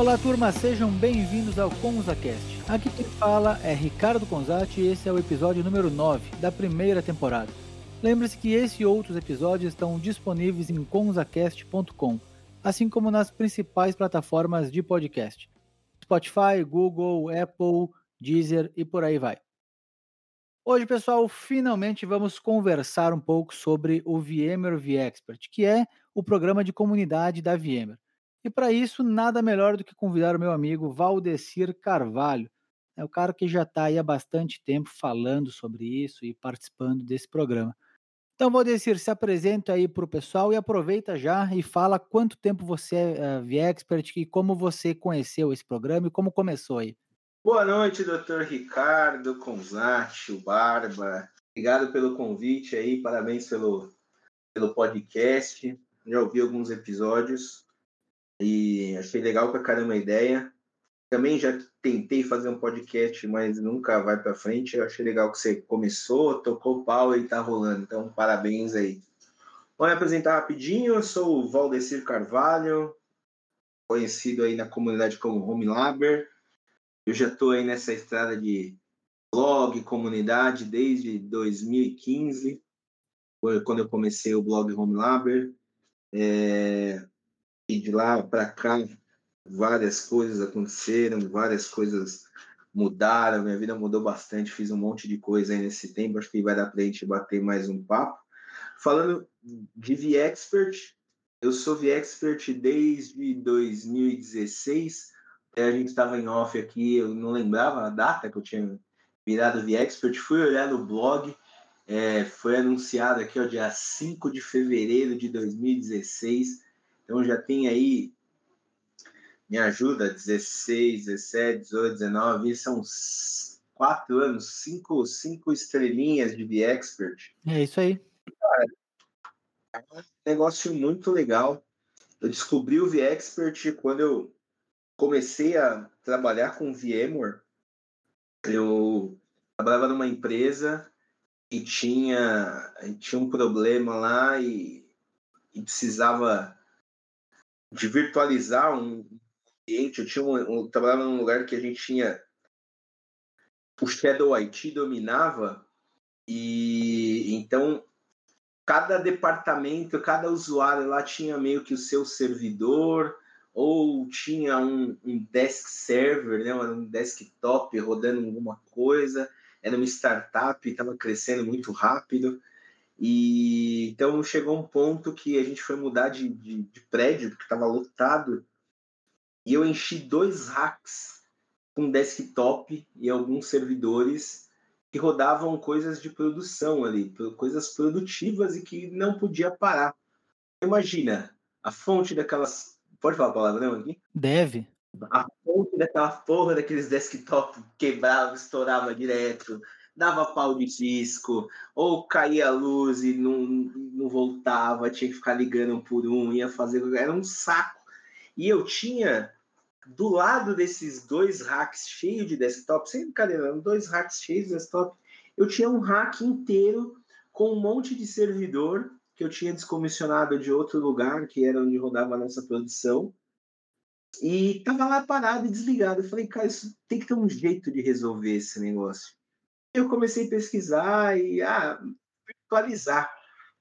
Olá, turma, sejam bem-vindos ao ConzaCast. Aqui quem fala é Ricardo Conzati e esse é o episódio número 9 da primeira temporada. Lembre-se que esse e outros episódios estão disponíveis em conzacast.com, assim como nas principais plataformas de podcast: Spotify, Google, Apple, Deezer e por aí vai. Hoje, pessoal, finalmente vamos conversar um pouco sobre o VMware vExpert, que é o programa de comunidade da VMware. E para isso, nada melhor do que convidar o meu amigo Valdecir Carvalho, é o cara que já está aí há bastante tempo falando sobre isso e participando desse programa. Então, Valdecir, se apresenta aí para o pessoal e aproveita já e fala quanto tempo você é uh, VExpert e como você conheceu esse programa e como começou aí. Boa noite, doutor Ricardo Conzati, Barba. Obrigado pelo convite aí, parabéns pelo, pelo podcast. Já ouvi alguns episódios e achei legal pra caramba a ideia. Também já tentei fazer um podcast, mas nunca vai para frente. Eu achei legal que você começou, tocou pau e tá rolando. Então, parabéns aí. Vou me apresentar rapidinho. Eu sou o Valdecir Carvalho, conhecido aí na comunidade como Home Laber. Eu já estou aí nessa estrada de blog, comunidade, desde 2015, quando eu comecei o blog Home Laber. É, de lá para cá, várias coisas aconteceram, várias coisas mudaram, minha vida mudou bastante, fiz um monte de coisa aí nesse tempo, acho que vai dar para a gente bater mais um papo. Falando de VExpert, eu sou VExpert desde 2016, a gente estava em off aqui, eu não lembrava a data que eu tinha virado VExpert, fui olhar no blog, é, foi anunciado aqui, ó, dia 5 de fevereiro de 2016, então já tem aí, me ajuda, 16, 17, 18, 19, são quatro anos, cinco, cinco estrelinhas de The Expert. É isso aí. Cara, é um negócio muito legal. Eu descobri o VExpert quando eu comecei a trabalhar com VMware. Eu trabalhava numa empresa e tinha, tinha um problema lá e, e precisava de virtualizar um ambiente. Eu, tinha um, eu trabalhava num lugar que a gente tinha. O Shadow IT dominava, e então cada departamento, cada usuário lá tinha meio que o seu servidor, ou tinha um, um desk server, né, um desktop rodando alguma coisa, era uma startup, estava crescendo muito rápido. E então chegou um ponto que a gente foi mudar de, de, de prédio, porque estava lotado, e eu enchi dois racks com desktop e alguns servidores que rodavam coisas de produção ali, coisas produtivas e que não podia parar. Imagina, a fonte daquelas. Pode falar a palavra não aqui? Deve. A fonte daquela porra daqueles desktop quebrava, estourava direto, dava pau de disco, ou caía a luz e não, não voltava, tinha que ficar ligando um por um, ia fazer. Era um saco. E eu tinha do lado desses dois racks cheios de desktop, sem brincadeira, dois racks cheios de desktop, eu tinha um rack inteiro com um monte de servidor que eu tinha descomissionado de outro lugar, que era onde rodava a nossa produção. E tava lá parado e desligado. Eu falei, cara, isso tem que ter um jeito de resolver esse negócio eu comecei a pesquisar e ah, virtualizar.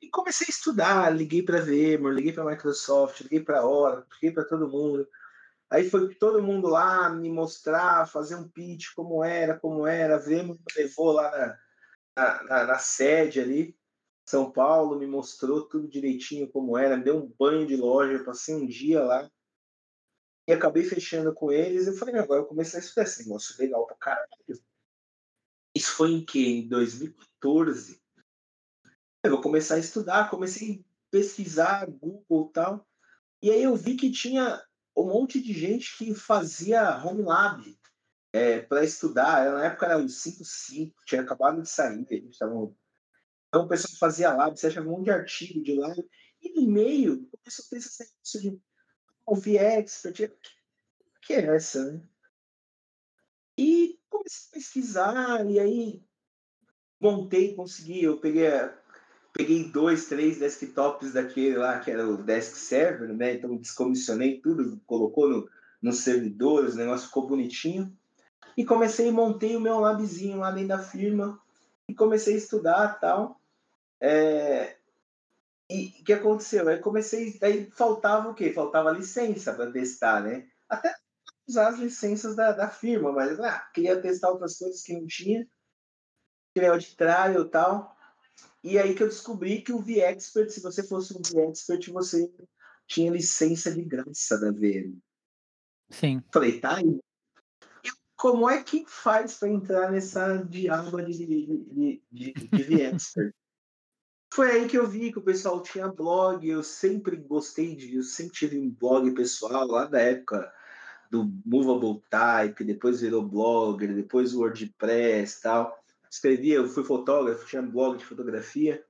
E comecei a estudar, liguei para a VMware, liguei para a Microsoft, liguei para a Oracle, liguei para todo mundo. Aí foi todo mundo lá me mostrar, fazer um pitch, como era, como era. A VMware levou lá na, na, na, sede ali, São Paulo, me mostrou tudo direitinho como era, me deu um banho de loja, passei um dia lá. E acabei fechando com eles. Eu falei, agora eu comecei a estudar esse negócio legal pra caralho isso foi em que? Em 2014. Eu vou começar a estudar, comecei a pesquisar, Google e tal. E aí eu vi que tinha um monte de gente que fazia home lab é, para estudar. Na época era o 5.5, tinha acabado de sair. A gente tava... Então o pessoal fazia lab, você achava um monte de artigo de lá. E no e-mail, começou a ter esse negócio de ouvir expert. O que é essa, né? E pesquisar, e aí montei, consegui, eu peguei, peguei dois, três desktops daquele lá, que era o desk server, né? Então descomissionei tudo, colocou no, nos servidores, o negócio ficou bonitinho. E comecei, montei o meu labzinho lá dentro da firma e comecei a estudar tal. É... E o que aconteceu? Aí comecei, aí faltava o quê? Faltava licença para testar, né? Até usar as licenças da, da firma, mas ah, queria testar outras coisas que não tinha. Queria de trial e tal. E aí que eu descobri que o V-Expert, se você fosse um V-Expert, você tinha licença de graça da VM. Sim. Falei, tá aí. E como é que faz para entrar nessa diaba de, de, de, de V-Expert? Foi aí que eu vi que o pessoal tinha blog, eu sempre gostei de, eu sempre tive um blog pessoal lá da época do Movable Type, depois virou blogger, depois WordPress tal escrevia, eu fui fotógrafo, tinha blog de fotografia.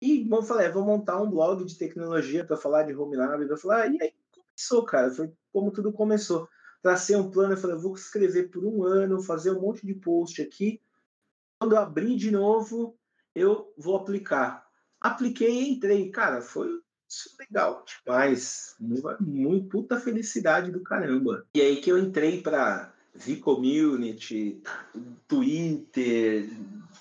E eu falei, é, vou montar um blog de tecnologia para falar de home lab. Falei, ah, e aí começou, cara, foi como tudo começou. Tracei um plano, eu falei, vou escrever por um ano, fazer um monte de post aqui. Quando abrir de novo, eu vou aplicar. Apliquei e entrei. Cara, foi legal demais. Muito puta felicidade do caramba. E aí que eu entrei para V-Community, Twitter,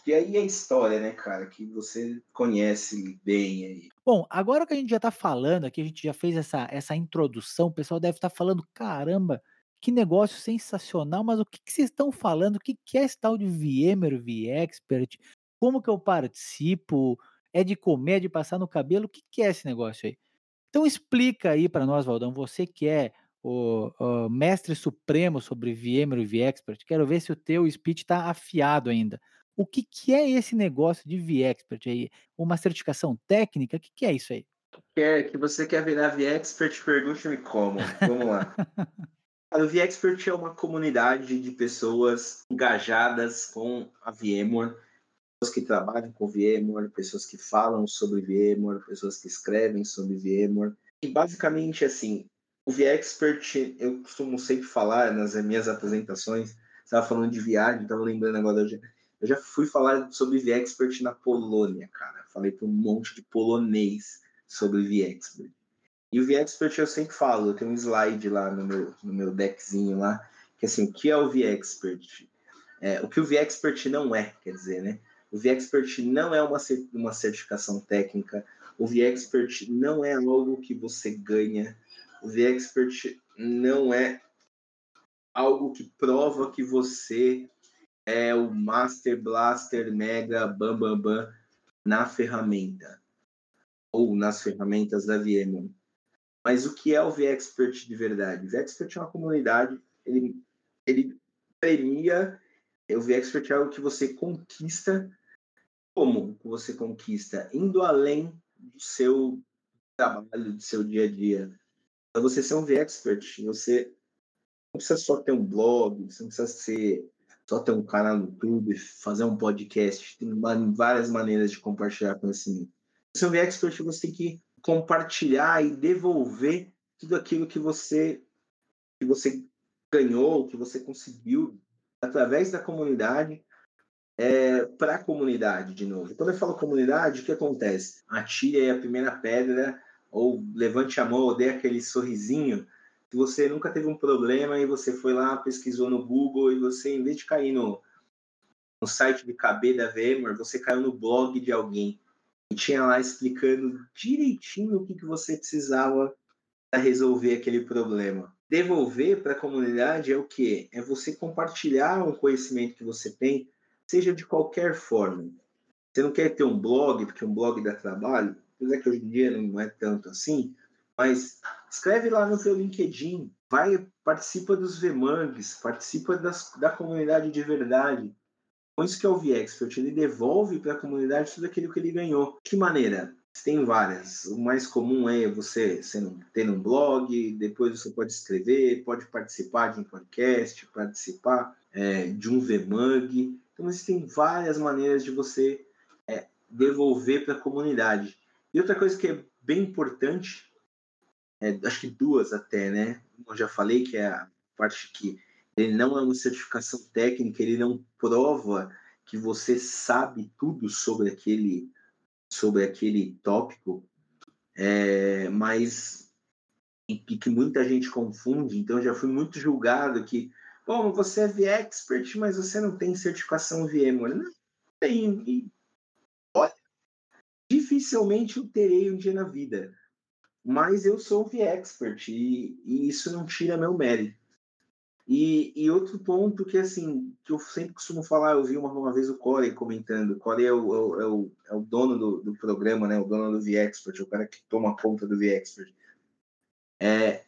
e aí é história, né, cara, que você conhece bem aí. Bom, agora que a gente já tá falando aqui, a gente já fez essa, essa introdução, o pessoal deve estar tá falando, caramba, que negócio sensacional, mas o que, que vocês estão falando? O que, que é esse tal de VMware, V-Expert? Como que eu participo? É de comer, é de passar no cabelo? O que, que é esse negócio aí? Então explica aí para nós, Valdão, você que é o, o, mestre supremo sobre VMware e VExpert. Quero ver se o teu speech está afiado ainda. O que, que é esse negócio de VExpert aí? Uma certificação técnica? O que, que é isso aí? Quer que você quer virar VExpert? Pergunte-me como. Vamos lá. o VExpert é uma comunidade de pessoas engajadas com a VMware, que trabalham com VMware, pessoas que falam sobre VMware, pessoas que escrevem sobre VMware. E basicamente, assim, o V-Expert, eu costumo sempre falar nas minhas apresentações, estava falando de viagem, estava lembrando agora, eu já, eu já fui falar sobre V-Expert na Polônia, cara. Falei para um monte de polonês sobre V-Expert. E o V-Expert eu sempre falo, eu tenho um slide lá no meu, no meu deckzinho lá, que assim, o que é o V-Expert? É, o que o V-Expert não é, quer dizer, né? O V-Expert não é uma, uma certificação técnica, o V-Expert não é algo que você ganha o V-Expert não é algo que prova que você é o Master Blaster Mega Bam Bam Bam na ferramenta ou nas ferramentas da VMware. Mas o que é o V-Expert de verdade? O V-Expert é uma comunidade, ele, ele premia, o V-Expert é algo que você conquista, como você conquista? Indo além do seu trabalho, do seu dia a dia para você ser um V-Expert, você não precisa só ter um blog, você não precisa ser só ter um canal no YouTube, fazer um podcast, tem várias maneiras de compartilhar conhecimento. Ser um V-Expert, você tem que compartilhar e devolver tudo aquilo que você que você ganhou, que você conseguiu através da comunidade é, para a comunidade de novo. Quando eu falo comunidade, o que acontece? Atire a primeira pedra ou levante a mão ou dê aquele sorrisinho, se você nunca teve um problema e você foi lá, pesquisou no Google e você, em vez de cair no, no site de KB da VMware, você caiu no blog de alguém e tinha lá explicando direitinho o que, que você precisava para resolver aquele problema. Devolver para a comunidade é o que? É você compartilhar um conhecimento que você tem, seja de qualquer forma. Você não quer ter um blog, porque um blog dá trabalho? apesar que hoje em dia não é tanto assim, mas escreve lá no seu LinkedIn, vai, participa dos VMangs, participa das, da comunidade de verdade. Com isso que é o V-Expert, ele devolve para a comunidade tudo aquilo que ele ganhou. De que maneira? Tem várias. O mais comum é você, ter um blog, depois você pode escrever, pode participar de um podcast, participar é, de um VMang. Então, existem várias maneiras de você é, devolver para a comunidade. E outra coisa que é bem importante, é, acho que duas até, né? Eu já falei que é a parte que ele não é uma certificação técnica, ele não prova que você sabe tudo sobre aquele sobre aquele tópico, é, mas e que muita gente confunde, então já fui muito julgado que, bom, você é V-Expert, mas você não tem certificação VMware. Não tem. E, olha, dificilmente eu terei um dia na vida, mas eu sou V-Expert e, e isso não tira meu mérito. E, e, outro ponto que assim que eu sempre costumo falar, eu vi uma, uma vez o Corey comentando, o Corey é o, é o, é o dono do, do, programa, né? O dono do V-Expert, o cara que toma conta do V-Expert. É,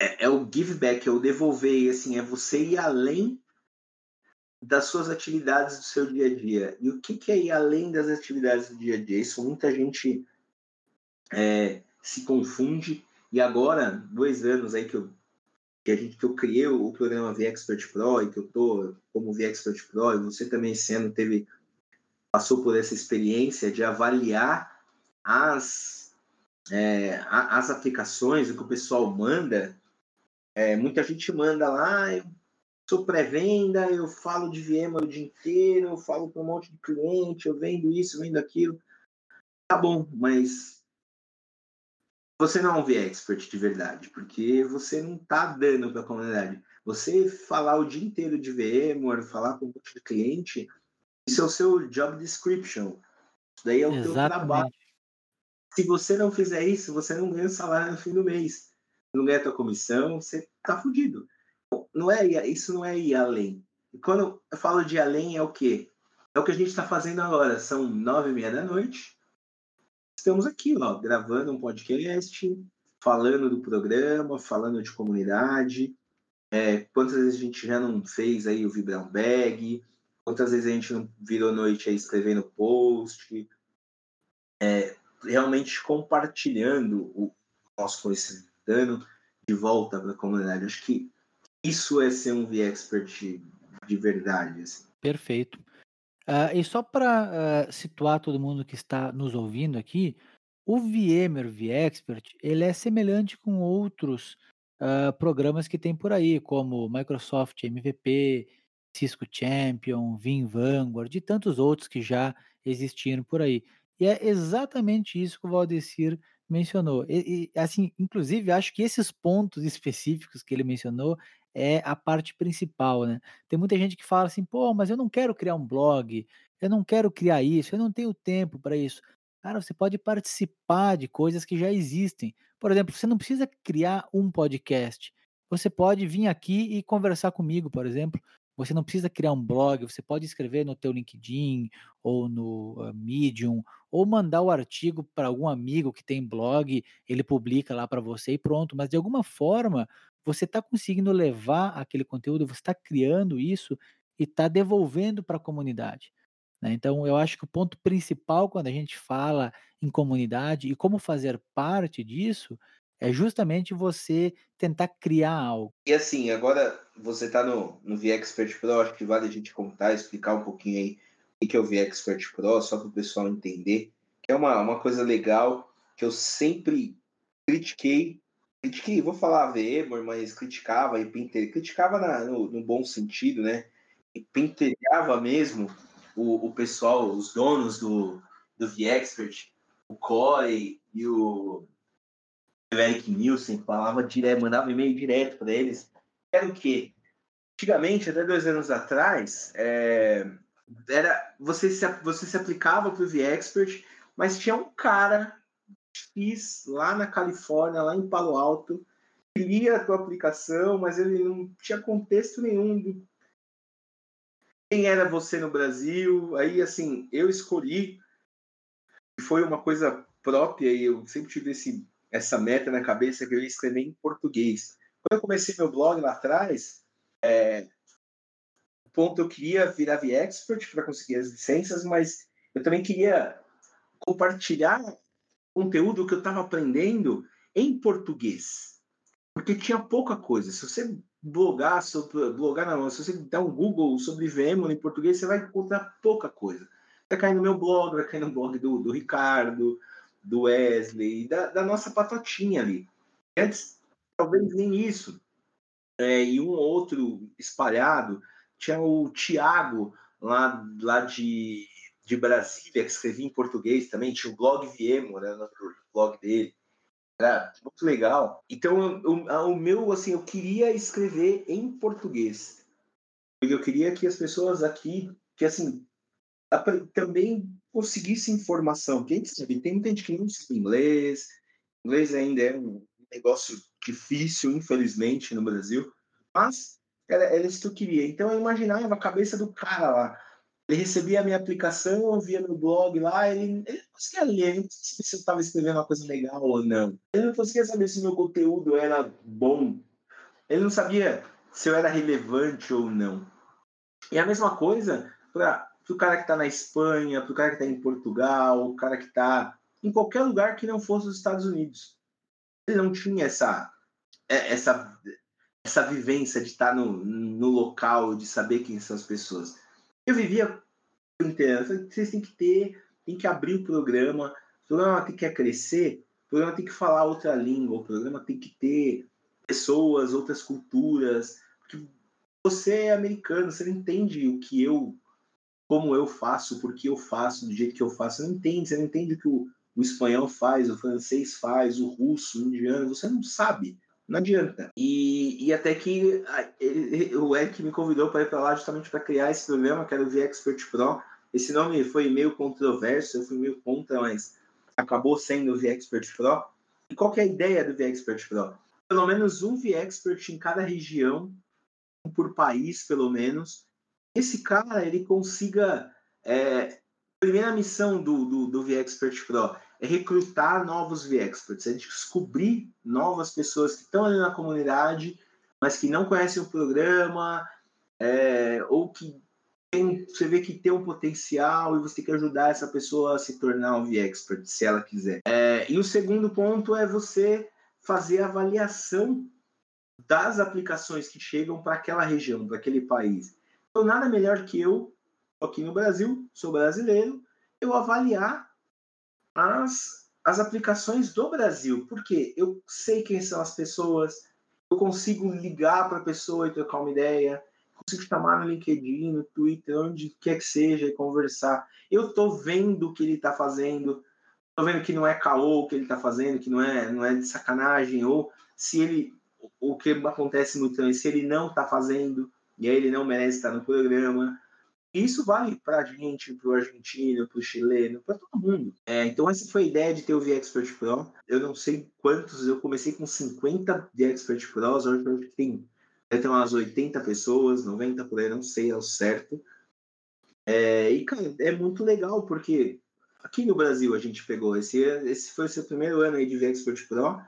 é, é, o give back, é o devolver, assim, é você ir além das suas atividades do seu dia a dia. E o que, que é ir além das atividades do dia a dia? Isso muita gente é, se confunde. E agora, dois anos aí que eu que, a gente, que eu criei o programa VExpert Pro e que eu tô como VExpert Pro, e você também sendo teve passou por essa experiência de avaliar as é, as aplicações, o que o pessoal manda. É, muita gente manda lá, eu sou pré-venda, eu falo de VMware o dia inteiro, eu falo para um monte de cliente, eu vendo isso, vendo aquilo. Tá bom, mas você não é um V-Expert de verdade, porque você não está dando para a comunidade. Você falar o dia inteiro de VMware, falar com um monte de cliente, isso é o seu job description. Isso daí é o seu trabalho. Se você não fizer isso, você não ganha salário no fim do mês. Não ganha tua comissão, você tá fudido. Não é, isso não é ir além. E quando eu falo de além, é o quê? É o que a gente está fazendo agora. São nove e meia da noite estamos aqui, ó, gravando um podcast, falando do programa, falando de comunidade. É, quantas vezes a gente já não fez aí o Vibram Bag? Quantas vezes a gente não virou noite aí escrevendo post? É, realmente compartilhando o nosso conhecimento, dando de volta para a comunidade. Acho que isso é ser um V-Expert de verdade. Assim. Perfeito. Uh, e só para uh, ah, situar todo mundo que está nos ouvindo aqui, o VMware vExpert ele é semelhante com outros uh, programas que tem por aí, como Microsoft MVP, Cisco Champion, Vim Vanguard e tantos outros que já existiram por aí. E é exatamente isso que o Valdecir mencionou. E, e, assim, inclusive, acho que esses pontos específicos que ele mencionou é a parte principal, né? Tem muita gente que fala assim, pô, mas eu não quero criar um blog, eu não quero criar isso, eu não tenho tempo para isso. Cara, você pode participar de coisas que já existem. Por exemplo, você não precisa criar um podcast. Você pode vir aqui e conversar comigo, por exemplo. Você não precisa criar um blog, você pode escrever no teu LinkedIn ou no uh, Medium, ou mandar o artigo para algum amigo que tem blog, ele publica lá para você e pronto. Mas de alguma forma, você está conseguindo levar aquele conteúdo, você está criando isso e está devolvendo para a comunidade. Né? Então, eu acho que o ponto principal quando a gente fala em comunidade e como fazer parte disso é justamente você tentar criar algo. E assim, agora você está no, no VExpert Pro, acho que vale a gente contar, explicar um pouquinho aí o que é o VExpert Pro, só para o pessoal entender. Que é uma, uma coisa legal que eu sempre critiquei critiquei, vou falar VMware, mas criticava e pinter, criticava na, no, no, bom sentido, né? E pentelhava mesmo o, o pessoal, os donos do, do VExpert, o Corey e o Eric Nielsen, falava direto, mandava e-mail direto para eles. Era o quê? Antigamente, até dois anos atrás, é, era você se, você se aplicava para o VExpert, mas tinha um cara X lá na Califórnia, lá em Palo Alto, lia a tua aplicação, mas ele não tinha contexto nenhum de quem era você no Brasil. Aí, assim, eu escolhi, foi uma coisa própria, e eu sempre tive esse, essa meta na cabeça que eu ia escrever em português. Quando eu comecei meu blog lá atrás, é, ponto eu queria virar V-Expert para conseguir as licenças, mas eu também queria compartilhar conteúdo que eu estava aprendendo em português. Porque tinha pouca coisa. Se você blogar sobre. Blogar não, se você der um Google sobre VMware em português, você vai encontrar pouca coisa. Vai cair no meu blog, vai cair no blog do, do Ricardo, do Wesley, da, da nossa patotinha ali. Antes, talvez nem isso. É, e um outro espalhado, tinha o Tiago, lá, lá de de Brasília, que escrevia em português também, tinha o blog Viemo, né, no blog dele. Era muito legal. Então, o, meu, assim, eu queria escrever em português. Eu queria que as pessoas aqui, que assim, também conseguissem informação. Gente sabe, tem muita gente que não sabe inglês. Inglês ainda é um negócio difícil, infelizmente, no Brasil. Mas era, era isso que eu queria. Então eu imaginava a cabeça do cara lá. Ele recebia a minha aplicação, via meu blog lá, ele, ele não conseguia ler, não sabia se eu estava escrevendo uma coisa legal ou não. Ele não conseguia saber se meu conteúdo era bom. Ele não sabia se eu era relevante ou não. E a mesma coisa para o cara que está na Espanha, para o cara que está em Portugal, o cara que está em qualquer lugar que não fosse os Estados Unidos. Ele não tinha essa, é, essa, essa vivência de estar no, no local, de saber quem são as pessoas. Eu vivia inteiro. Vocês têm que ter, tem que abrir o programa. O programa tem que crescer. O programa tem que falar outra língua. O programa tem que ter pessoas, outras culturas. Porque você é americano, você não entende o que eu, como eu faço, porque eu faço, do jeito que eu faço. Você não entende, você não entende o que o, o espanhol faz, o francês faz, o russo, o indiano. Você não sabe. Não adianta. E, e até que ele, o Eric me convidou para ir para lá justamente para criar esse programa, que era o V-Expert Pro. Esse nome foi meio controverso, eu fui meio contra, mas acabou sendo o V-Expert Pro. E qual que é a ideia do V-Expert Pro? Pelo menos um V-Expert em cada região, por país, pelo menos. Esse cara, ele consiga... É, a primeira missão do, do, do V-Expert Pro é recrutar novos V-Experts, é descobrir novas pessoas que estão ali na comunidade, mas que não conhecem o programa, é, ou que tem, você vê que tem um potencial e você tem que ajudar essa pessoa a se tornar um V-Expert, se ela quiser. É, e o segundo ponto é você fazer a avaliação das aplicações que chegam para aquela região, para aquele país. Então, nada melhor que eu, aqui no Brasil, sou brasileiro, eu avaliar as, as aplicações do Brasil, porque eu sei quem são as pessoas, eu consigo ligar para a pessoa e trocar uma ideia, consigo chamar no LinkedIn, no Twitter, onde quer que seja e conversar. Eu estou vendo o que ele está fazendo, estou vendo que não é caô o que ele está fazendo, que não é, não é de sacanagem, ou se ele, o que acontece muito também, se ele não está fazendo, e aí ele não merece estar no programa. Isso vale para a gente, para o argentino, para o chileno, para todo mundo. É, então, essa foi a ideia de ter o V-Expert Pro. Eu não sei quantos, eu comecei com 50 V-Expert Pros, hoje eu tem, deve ter umas 80 pessoas, 90 por aí, não sei ao certo. É, e, cara, é muito legal, porque aqui no Brasil a gente pegou, esse, esse foi o seu primeiro ano aí de V-Expert Pro,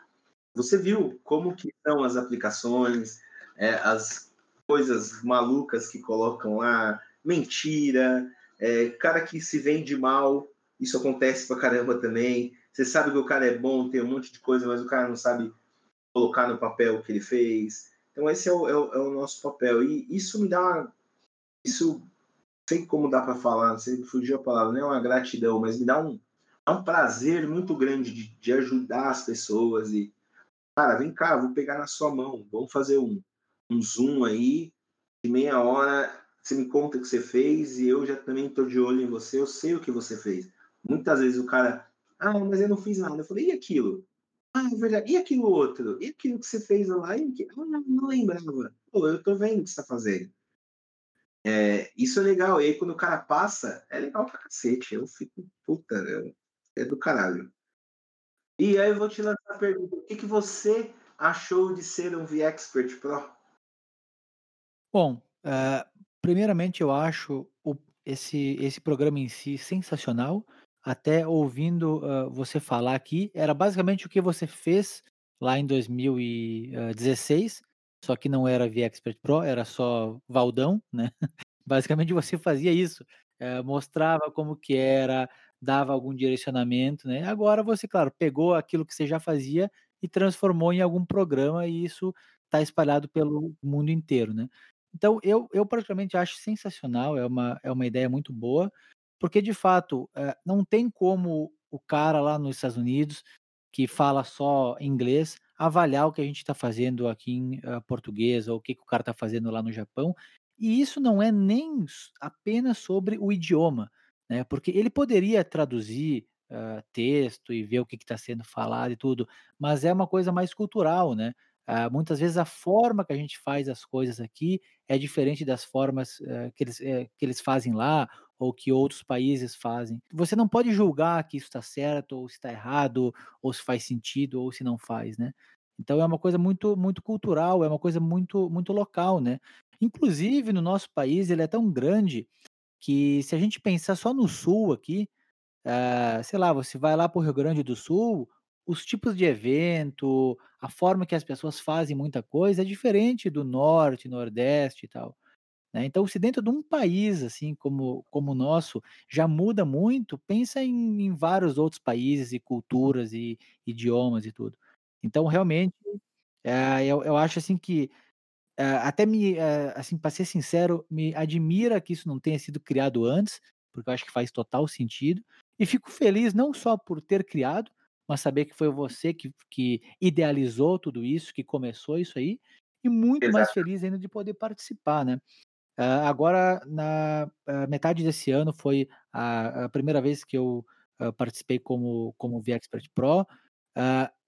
você viu como que são as aplicações, é, as coisas malucas que colocam lá, mentira, é, cara que se vende mal, isso acontece pra caramba também. Você sabe que o cara é bom, tem um monte de coisa, mas o cara não sabe colocar no papel o que ele fez. Então esse é o, é o, é o nosso papel. E isso me dá uma, isso sei como dá para falar, você fugiu a palavra, não é uma gratidão, mas me dá um, um prazer muito grande de, de ajudar as pessoas e cara, vem cá, vou pegar na sua mão, vamos fazer um, um zoom aí de meia hora você me conta o que você fez e eu já também estou de olho em você, eu sei o que você fez. Muitas vezes o cara, ah, mas eu não fiz nada. Eu falei, e aquilo? Ah, é verdade. E aquilo outro? E aquilo que você fez lá? E. Ah, não, não lembrava. Pô, eu tô vendo o que você tá fazendo. É, isso é legal. E aí, quando o cara passa, é legal pra cacete. Eu fico, puta, é do caralho. E aí eu vou te lançar a pergunta. O que, que você achou de ser um V-Expert Pro? Bom, uh, Primeiramente, eu acho o esse esse programa em si sensacional, até ouvindo, hã, você falar aqui, era basicamente o que você fez lá em 2016, só que não era V-Expert Pro, era só Valdão, né. Basicamente você fazia isso, eh, mostrava como que era, dava algum direcionamento, né. Agora você, claro, pegou aquilo que você já fazia e transformou em algum programa e isso está espalhado pelo mundo inteiro, né. Então eu eu praticamente acho sensacional, é uma é uma ideia muito boa, porque de fato, eh, não tem como o cara lá nos Estados Unidos, que fala só inglês, avaliar o que a gente está fazendo aqui em, hã, português ou o que que o cara está fazendo lá no Japão, e isso não é nem apenas sobre o idioma, né, porque ele poderia traduzir, uh, texto e ver o que está sendo falado e tudo, mas é uma coisa mais cultural, né? Uh, muitas vezes a forma que a gente faz as coisas aqui é diferente das formas uh, que, eles, uh, que eles fazem lá ou que outros países fazem. Você não pode julgar que isso está certo ou se está errado ou se faz sentido ou se não faz, né? Então é uma coisa muito muito cultural, é uma coisa muito muito local, né? Inclusive no nosso país ele é tão grande que se a gente pensar só no sul aqui, uh, sei lá, você vai lá para o Rio Grande do Sul, os tipos de evento, a forma que as pessoas fazem muita coisa é diferente do norte, nordeste e tal. Né? Então, se dentro de um país assim como, como o nosso já muda muito, pensa em, em vários outros países e culturas e idiomas e tudo. Então, realmente, é, eu, eu acho assim que é, até me, é, assim, para ser sincero, me admira que isso não tenha sido criado antes, porque eu acho que faz total sentido. E fico feliz não só por ter criado, mas saber que foi você que, que idealizou tudo isso, que começou isso aí, e muito Exato. mais feliz ainda de poder participar, né? Uh, agora, na uh, metade desse ano, foi a, a primeira vez que eu uh, participei como, como VExpert Pro,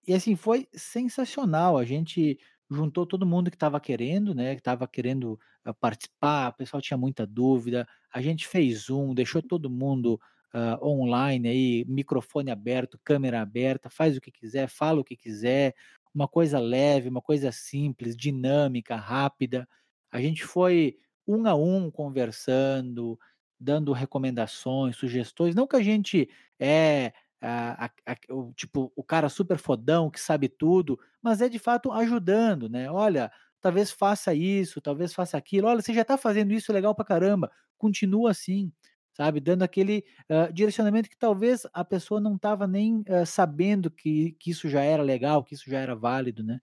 e assim, foi sensacional, a gente juntou todo mundo que estava querendo, né, que estava querendo participar, o pessoal tinha muita dúvida, a gente fez um, deixou todo mundo uh, online aí, microfone aberto, câmera aberta, faz o que quiser, fala o que quiser, uma coisa leve, uma coisa simples, dinâmica, rápida. A gente foi um a um conversando, dando recomendações, sugestões. Não que a gente é a, a, o, tipo o cara super fodão que sabe tudo, mas é de fato ajudando, né? Olha, talvez faça isso, talvez faça aquilo. Olha, você já está fazendo isso legal pra caramba, continua assim sabe? Dando aquele uh, direcionamento que talvez a pessoa não estava nem uh, sabendo que, que isso já era legal, que isso já era válido, né?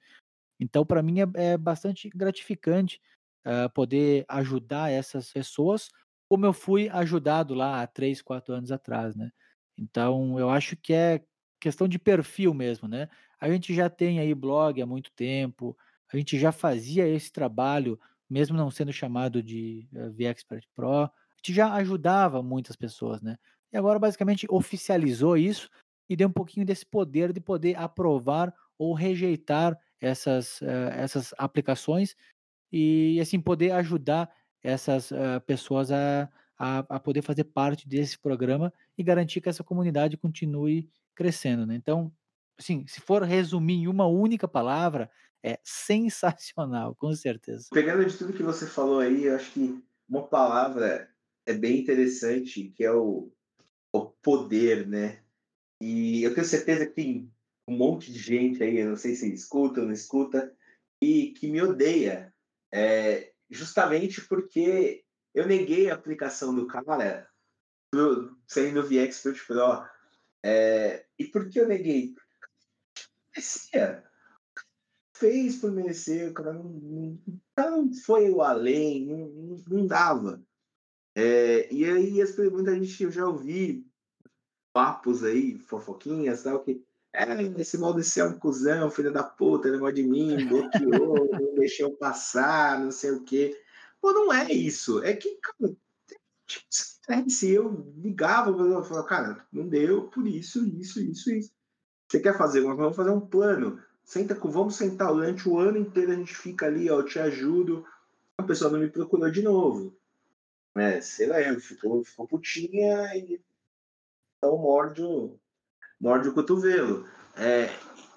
Então, para mim, é, é, bastante gratificante uh, poder ajudar essas pessoas, como eu fui ajudado lá há três, quatro anos atrás, né? Então, eu acho que é questão de perfil mesmo, né? A gente já tem aí blog há muito tempo, a gente já fazia esse trabalho, mesmo não sendo chamado de uh, VExpert Pro, já ajudava muitas pessoas, né? E agora basicamente oficializou isso e deu um pouquinho desse poder de poder aprovar ou rejeitar essas, uh, essas aplicações e assim poder ajudar essas uh, pessoas a, a, a, poder fazer parte desse programa e garantir que essa comunidade continue crescendo, né? Então, assim, se for resumir em uma única palavra, é sensacional, com certeza. Pegando de tudo que você falou aí, eu acho que uma palavra é bem interessante, que é o, o poder, né? E eu tenho certeza que tem um monte de gente aí, eu não sei se escuta ou não escuta, e que me odeia, é, justamente porque eu neguei a aplicação do cara pro, sendo VXpert Pro. É, e por que eu neguei? Merecia. Fez por merecer, o cara não, não, não foi o além, não, não, não dava. É, e aí as perguntas a gente eu já ouvi papos aí, fofoquinhas, tal, que é, esse Maldeceu é um cuzão, filho da puta, negócio de mim, bloqueou, não deixou passar, não sei o quê. Pô, não é isso. É que, cara, se eu ligava, eu falava, cara, não deu por isso, isso, isso, isso. Você quer fazer? Vamos fazer um plano. Senta com, vamos sentar durante o ano inteiro, a gente fica ali, ó, eu te ajudo. A pessoa não me procurou de novo né, sei lá, ficou, ficou putinha e então morde o, morde o cotovelo. É,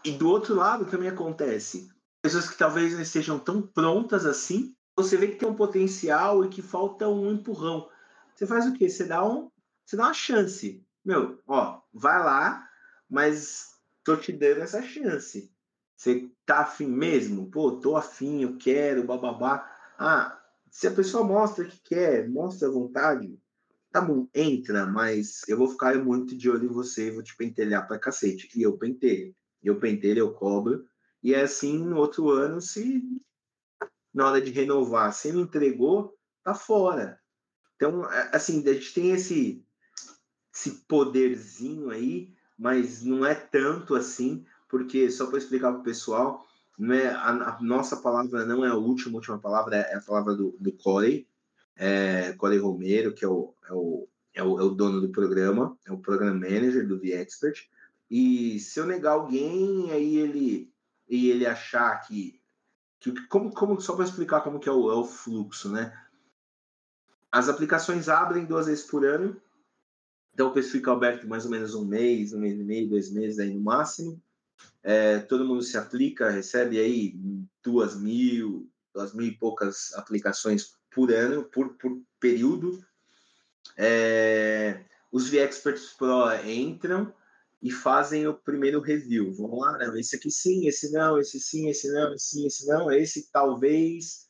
e do outro lado também acontece. Pessoas que talvez não estejam tão prontas assim, você vê que tem um potencial e que falta um empurrão. Você faz o quê? Você dá, um, você dá uma chance. Meu, ó, vai lá, mas tô te dando essa chance. Você tá afim mesmo? Pô, tô afim, eu quero, bababá. Ah, se a pessoa mostra que quer, mostra vontade, tá bom, entra, mas eu vou ficar muito de olho em você e vou te pentelhar pra cacete. E eu pentelho. Eu pentelho, eu cobro. E é assim, no outro ano, se na hora de renovar, se não entregou, tá fora. Então, assim, a gente tem esse, esse poderzinho aí, mas não é tanto assim, porque, só para explicar para o pessoal, não é, a, a, nossa palavra não é a última, a última palavra é a palavra do, do Corey, é, Corey Romero, que é o, é o é o, é o dono do programa, é o program manager do VExpert. E se eu negar alguém, aí ele e ele achar que, que como, como só para explicar como que é o, é o fluxo, né? As aplicações abrem duas vezes por ano, então o perfil fica aberto mais ou menos um mês, um mês e meio, dois meses aí no máximo. É, todo mundo se aplica, recebe aí duas mil, duas mil e poucas aplicações por ano, por, por período. É, os VExperts Pro entram e fazem o primeiro review. Vamos lá, não, esse aqui sim, esse não, esse sim, esse não, esse sim, esse não, esse talvez,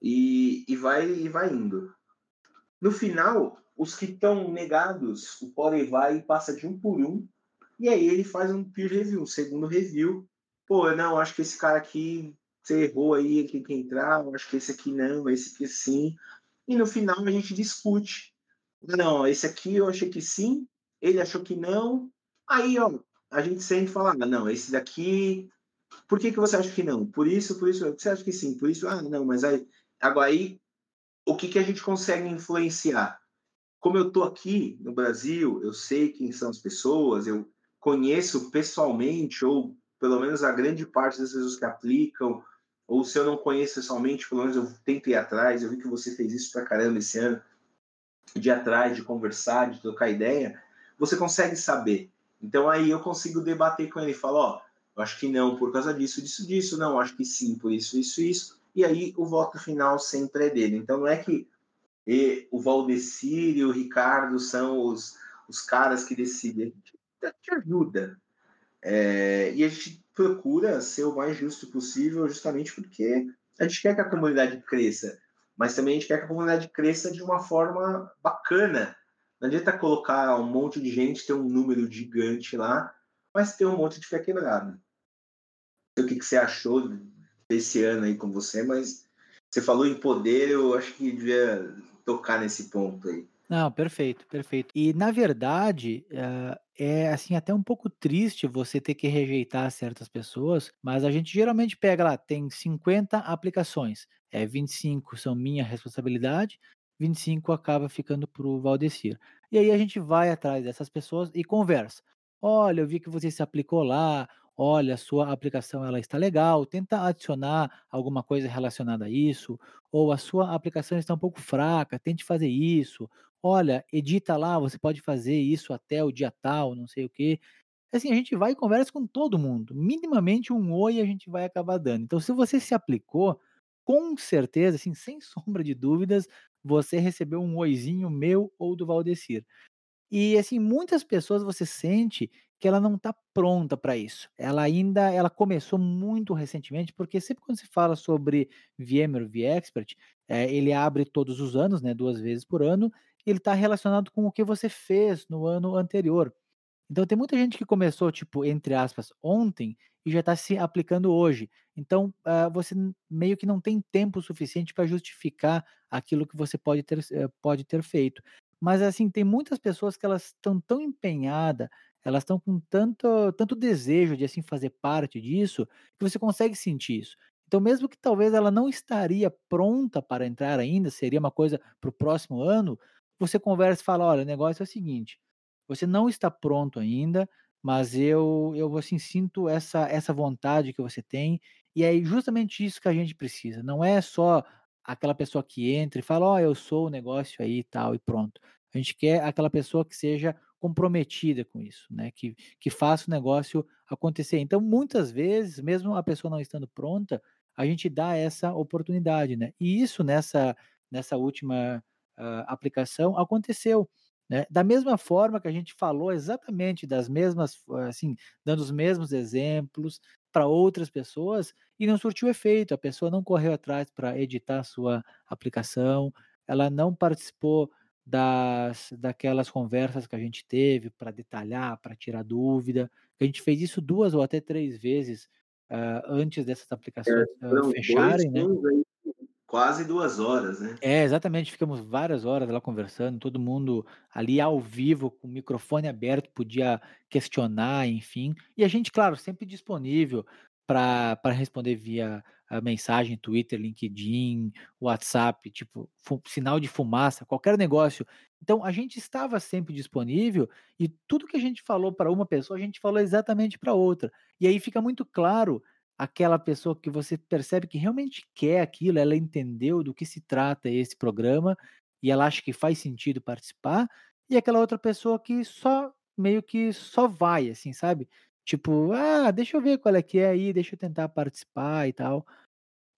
e, e, vai, e vai indo. No final, os que estão negados, o Pore vai e passa de um por um, e aí ele faz um peer review, um segundo review. Pô, não, acho que esse cara aqui, você errou aí, ele tem que entrar, acho que esse aqui não, esse aqui sim. E no final a gente discute. Não, esse aqui eu achei que sim, ele achou que não. Aí, ó, a gente sempre fala, ah, não, esse daqui, por que, que você acha que não? Por isso, por isso, você acha que sim, por isso, ah, não, mas aí, agora aí o que, que a gente consegue influenciar? Como eu estou aqui no Brasil, eu sei quem são as pessoas, eu conheço pessoalmente, ou pelo menos a grande parte das pessoas que aplicam, ou se eu não conheço pessoalmente, pelo menos eu tento ir atrás, eu vi que você fez isso pra caramba esse ano, de ir atrás, de conversar, de trocar ideia, você consegue saber. Então aí eu consigo debater com ele e falar, ó, eu acho que não por causa disso, disso, disso, não, acho que sim por isso, isso, isso e aí o voto final sempre é dele. Então não é que e, o Valdecir e o Ricardo são os, os caras que decidem, te ajuda. É, e a gente procura ser o mais justo possível, justamente porque a gente quer que a comunidade cresça, mas também a gente quer que a comunidade cresça de uma forma bacana. Não adianta colocar um monte de gente, ter um número gigante lá, mas ter um monte de pé quebrado. O que, que você achou esse ano aí com você, mas você falou em poder, eu acho que devia tocar nesse ponto aí. Não, perfeito, perfeito. E na verdade, eh, é assim até um pouco triste você ter que rejeitar certas pessoas, mas a gente geralmente pega lá, tem 50 aplicações, é 25 são minha responsabilidade, 25 acaba ficando para o Valdecir. E aí a gente vai atrás dessas pessoas e conversa. Olha, eu vi que você se aplicou lá, olha, a sua aplicação ela está legal, tenta adicionar alguma coisa relacionada a isso, ou a sua aplicação está um pouco fraca, tente fazer isso. Olha, edita lá, você pode fazer isso até o dia tal, não sei o quê. Assim, a gente vai e conversa com todo mundo. Minimamente um oi a gente vai acabar dando. Então, se você se aplicou, com certeza, assim, sem sombra de dúvidas, você recebeu um oizinho meu ou do Valdecir. E assim, muitas pessoas você sente que ela não está pronta para isso. Ela ainda ela começou muito recentemente, porque sempre quando se fala sobre VMware vExpert, é, ele abre todos os anos, né, duas vezes por ano, ele está relacionado com o que você fez no ano anterior. Então tem muita gente que começou, tipo, entre aspas, ontem e já está se aplicando hoje. Então uh, você meio que não tem tempo suficiente para justificar aquilo que você pode ter, uh, pode ter feito. Mas, assim, tem muitas pessoas que elas estão tão empenhadas, elas estão com tanto tanto desejo de, assim, fazer parte disso, que você consegue sentir isso. Então, mesmo que talvez ela não estaria pronta para entrar ainda, seria uma coisa para o próximo ano, você conversa e fala: "Olha, o negócio é o seguinte, você não está pronto ainda, mas eu eu, assim, sinto essa essa vontade que você tem, e é justamente isso que a gente precisa, não é só aquela pessoa que entra e fala: "Ó, eu sou o negócio aí e tal", e pronto. A gente quer aquela pessoa que seja comprometida com isso, né, que que faça o negócio acontecer. Então, muitas vezes, mesmo a pessoa não estando pronta, a gente dá essa oportunidade, né. E isso nessa nessa última, hã, aplicação aconteceu, né. Da mesma forma que a gente falou exatamente das mesmas assim, dando os mesmos exemplos para outras pessoas e não surtiu efeito, a pessoa não correu atrás para editar a sua aplicação, ela não participou das daquelas conversas que a gente teve para detalhar, para tirar dúvida. A gente fez isso 2 ou até 3 vezes, hã, antes dessas aplicações, É, fecharem, né. aí, quase 2 horas, né. É, exatamente, ficamos várias horas lá conversando, todo mundo ali ao vivo, com o microfone aberto, podia questionar, enfim. E a gente, claro, sempre disponível para responder via mensagem, Twitter, LinkedIn, WhatsApp, tipo, sinal de fumaça, qualquer negócio. Então, a gente estava sempre disponível e tudo que a gente falou para uma pessoa, a gente falou exatamente para outra. E aí fica muito claro aquela pessoa que você percebe que realmente quer aquilo, ela entendeu do que se trata esse programa e ela acha que faz sentido participar, e aquela outra pessoa que só meio que só vai, assim, sabe? Tipo, ah, deixa eu ver qual é que é aí, deixa eu tentar participar e tal.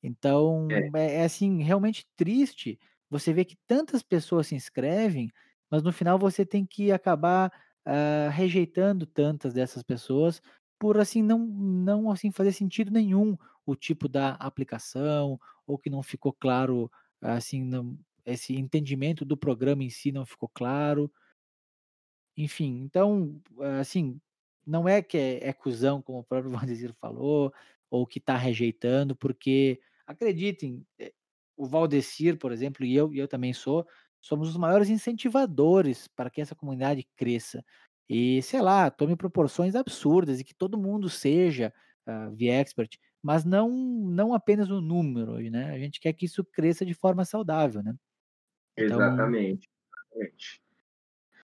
Então, É. é, é assim, realmente triste você ver que tantas pessoas se inscrevem, mas no final você tem que acabar ah, rejeitando tantas dessas pessoas por assim não não assim fazer sentido nenhum o tipo da aplicação ou que não ficou claro assim não, esse entendimento do programa em si não ficou claro. Enfim, então, assim, não é que é é cuzão, como o próprio Valdezir falou, ou que está rejeitando, porque acreditem, eh, o Valdecir, por exemplo, e eu e eu também sou, somos os maiores incentivadores para que essa comunidade cresça. E, sei lá, tome proporções absurdas e que todo mundo seja, hã, VExpert, mas não não apenas o número, né, a gente quer que isso cresça de forma saudável, né. Então Exatamente, exatamente.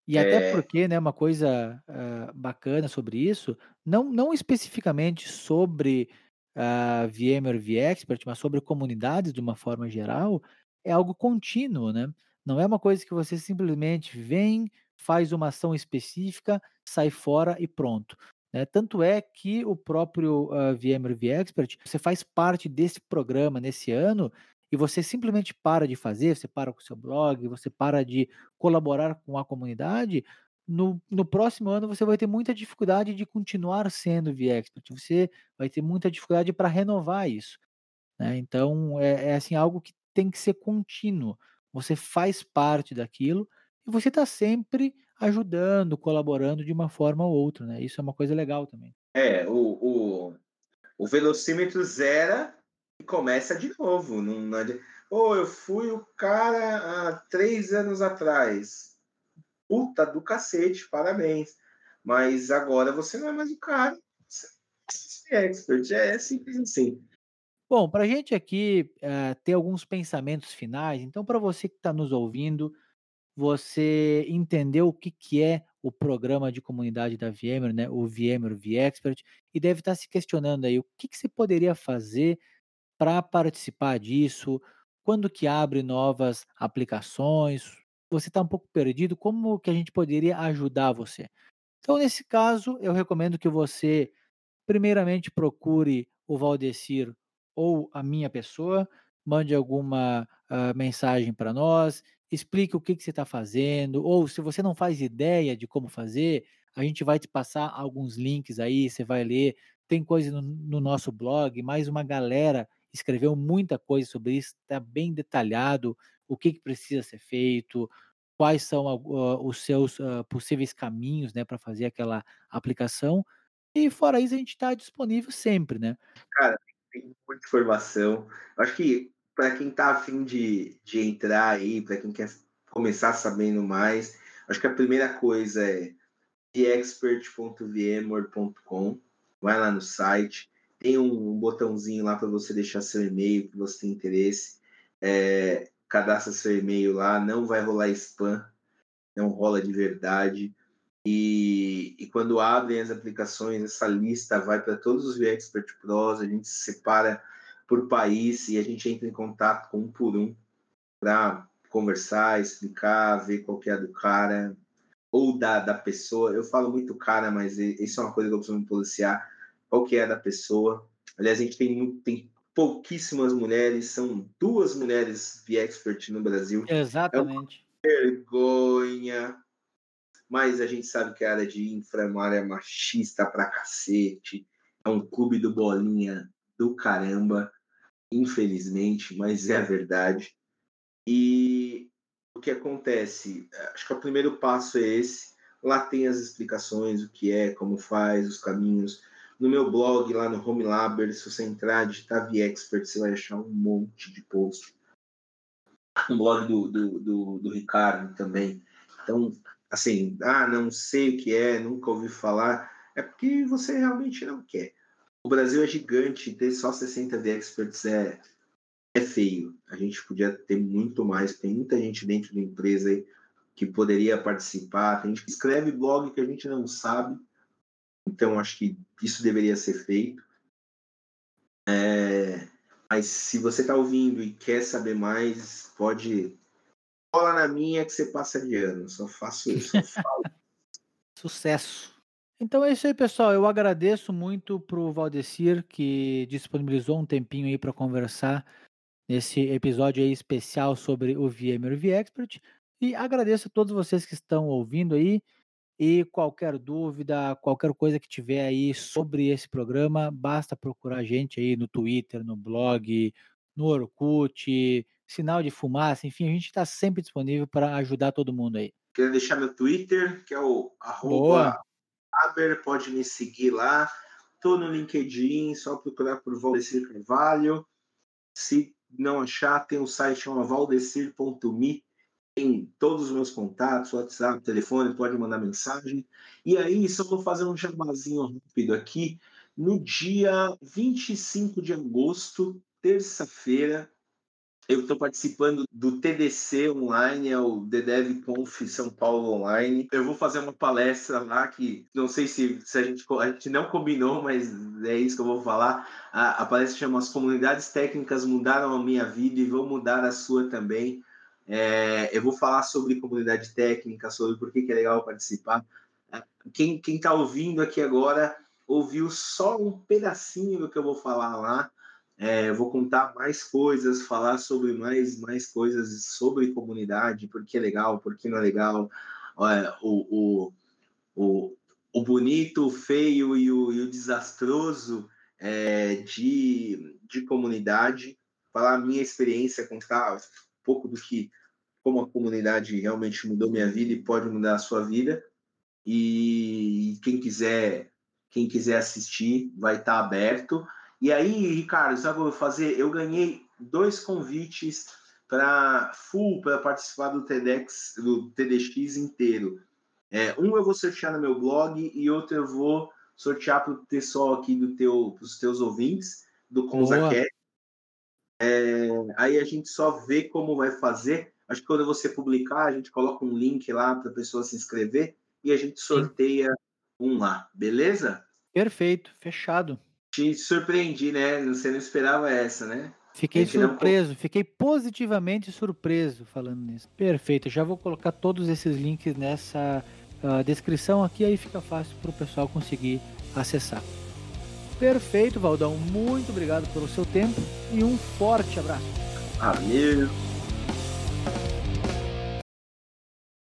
E até É, porque, né, uma coisa, hã, bacana sobre isso, não não especificamente sobre, a VMware vExpert, mas sobre comunidades de uma forma geral, é algo contínuo, né. Não é uma coisa que você simplesmente vem, faz uma ação específica, sai fora e pronto, né. Tanto é que o próprio, hã, VMware vExpert, você faz parte desse programa nesse ano, e você simplesmente para de fazer, você para com o seu blog, você para de colaborar com a comunidade, no no próximo ano você vai ter muita dificuldade de continuar sendo VExpert, você vai ter muita dificuldade para renovar isso, né. Então é é, assim, algo que tem que ser contínuo, você faz parte daquilo e você está sempre ajudando, colaborando de uma forma ou outra, né, isso é uma coisa legal também. é o, o, o velocímetro zera e começa de novo. Não, não Ô, eu fui o cara há três anos atrás. Puta do cacete, parabéns. Mas agora você não é mais o cara. Você é expert, é simples assim. Bom, para a gente aqui, eh, ter alguns pensamentos finais, então para você que está nos ouvindo, você entendeu o que que é o programa de comunidade da VMware, né, o VMware vExpert, e deve estar se questionando aí, o que que você poderia fazer para participar disso? Quando que abre novas aplicações? Você está um pouco perdido, como que a gente poderia ajudar você? Então, nesse caso, eu recomendo que você Primeiramente, procure o Valdecir ou a minha pessoa, mande alguma, hã, mensagem para nós, explique o que que você está fazendo, ou se você não faz ideia de como fazer, a gente vai te passar alguns links aí, você vai ler. Tem coisa no no nosso blog, mais uma galera escreveu muita coisa sobre isso, está bem detalhado o que que precisa ser feito, quais são hã, os seus, hã, possíveis caminhos, né, para fazer aquela aplicação. E fora isso, a gente está disponível sempre, né. Cara, tem muita informação. Acho que para quem está afim de, de entrar aí, para quem quer começar sabendo mais, acho que a primeira coisa é theexpert.vmware.com. Vai lá no site, tem um botãozinho lá para você deixar seu e-mail que você tem interesse. É, cadastra seu e-mail lá, não vai rolar spam, não rola de verdade. E, e quando abrem as aplicações, essa lista vai para todos os VExpert Pros, a gente separa por país e a gente entra em contato com um por um para conversar, explicar, ver qual que é do cara ou da, da pessoa. Eu falo muito cara, mas isso é uma coisa que eu preciso me policiar. Qual que é a da pessoa? Aliás, a gente tem, muito, tem pouquíssimas mulheres, são duas mulheres VExpert no Brasil. É Exatamente. vergonha mas a gente sabe que a área de infra é uma área machista pra cacete, é um clube do bolinha do caramba, infelizmente, mas é a verdade. E o que acontece? Acho que o primeiro passo é esse. Lá tem as explicações, o que é, como faz, os caminhos. No meu blog, lá no Home Labber, se você entrar, digitar VExpert, você vai achar um monte de post. Um blog do, do, do, do Ricardo também. Então, assim, ah, não sei o que é, nunca ouvi falar, é porque você realmente não quer. O Brasil é gigante, ter só 60 V experts é, é feio. A gente podia ter muito mais. Tem muita gente dentro da empresa aí que poderia participar. Tem gente que escreve blog que a gente não sabe. Então, acho que isso deveria ser feito. É, mas se você está ouvindo e quer saber mais, pode cola na minha que você passa de ano. Só faço isso. Sucesso. Então é isso aí, pessoal. Eu agradeço muito pro Valdecir que disponibilizou um tempinho aí para conversar nesse episódio aí especial sobre o VMware V-Expert. E agradeço a todos vocês que estão ouvindo aí. E qualquer dúvida, qualquer coisa que tiver aí sobre esse programa, basta procurar a gente aí no Twitter, no blog, no Orkut, sinal de fumaça, enfim, a gente está sempre disponível para ajudar todo mundo aí. Quero deixar meu Twitter, que é o arroba Aber, pode me seguir lá. Estou no LinkedIn, só procurar por Valdecir Carvalho. Se não achar, tem um site chamado valdecir.me tem todos os meus contatos, WhatsApp, telefone, pode mandar mensagem. E aí, só vou fazer um jabazinho rápido aqui. No dia 25 de agosto, terça-feira, eu estou participando do TDC online, é o The Conf São Paulo Online. Eu vou fazer uma palestra lá que não sei se, se a, gente, a gente não combinou, mas é isso que eu vou falar. A, a palestra chama As Comunidades Técnicas Mudaram a Minha Vida e Vão Mudar a Sua também. É, eu vou falar sobre comunidade técnica, sobre por que, que é legal participar. Quem está ouvindo aqui agora ouviu só um pedacinho do que eu vou falar lá. É, vou contar mais coisas, falar sobre mais, mais coisas sobre comunidade, por que é legal, por que não é legal, é, o, o, o, o bonito, o feio e o, e o desastroso é, de, de comunidade, falar a minha experiência, contar um pouco do que como a comunidade realmente mudou minha vida e pode mudar a sua vida. E quem quiser, quem quiser assistir, vai estar aberto. E aí, Ricardo, sabe o que eu vou fazer? Eu ganhei dois convites para full para participar do TEDx, do TDX inteiro. É, um eu vou sortear no meu blog e outro eu vou sortear para o pessoal aqui do teu, os teus ouvintes do ConzaCast. É, aí a gente só vê como vai fazer. Acho que quando você publicar, a gente coloca um link lá para a pessoa se inscrever e a gente sorteia Sim. um lá, beleza? Perfeito, fechado. Te surpreendi, né? Você não esperava essa, né? Fiquei surpreso, não... fiquei positivamente surpreso falando nisso. Perfeito, já vou colocar todos esses links nessa uh, descrição aqui, aí fica fácil para o pessoal conseguir acessar. Perfeito, Valdão. Muito obrigado pelo seu tempo e um forte abraço. Valeu. You.